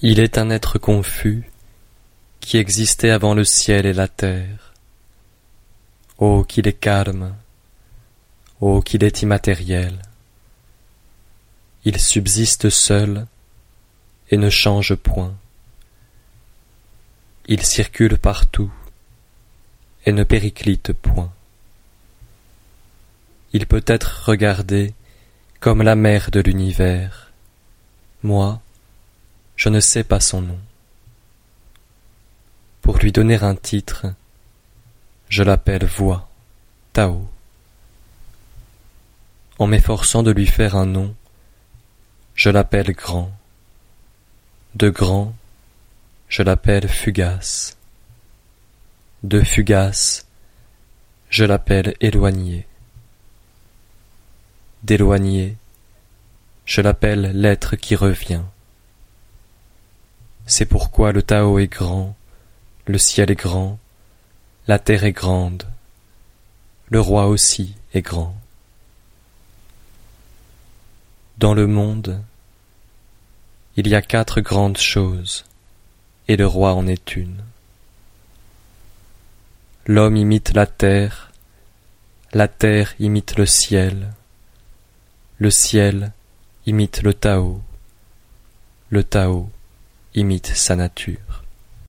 Il est un être confus qui existait avant le ciel et la terre. Oh, qu'il est calme, oh, qu'il est immatériel. Il subsiste seul et ne change point. Il circule partout et ne périclite point. Il peut être regardé comme la mère de l'univers. Moi, je ne sais pas son nom. Pour lui donner un titre, je l'appelle Voix, Tao. En m'efforçant de lui faire un nom, je l'appelle Grand. De Grand, je l'appelle Fugace. De Fugace, je l'appelle Éloigné. D'éloigné, je l'appelle l'être qui revient. C'est pourquoi le Tao est grand, le ciel est grand, la terre est grande, le roi aussi est grand. Dans le monde, il y a quatre grandes choses, et le roi en est une. L'homme imite la terre, la terre imite le ciel, le ciel imite le Tao, le Tao imite sa nature.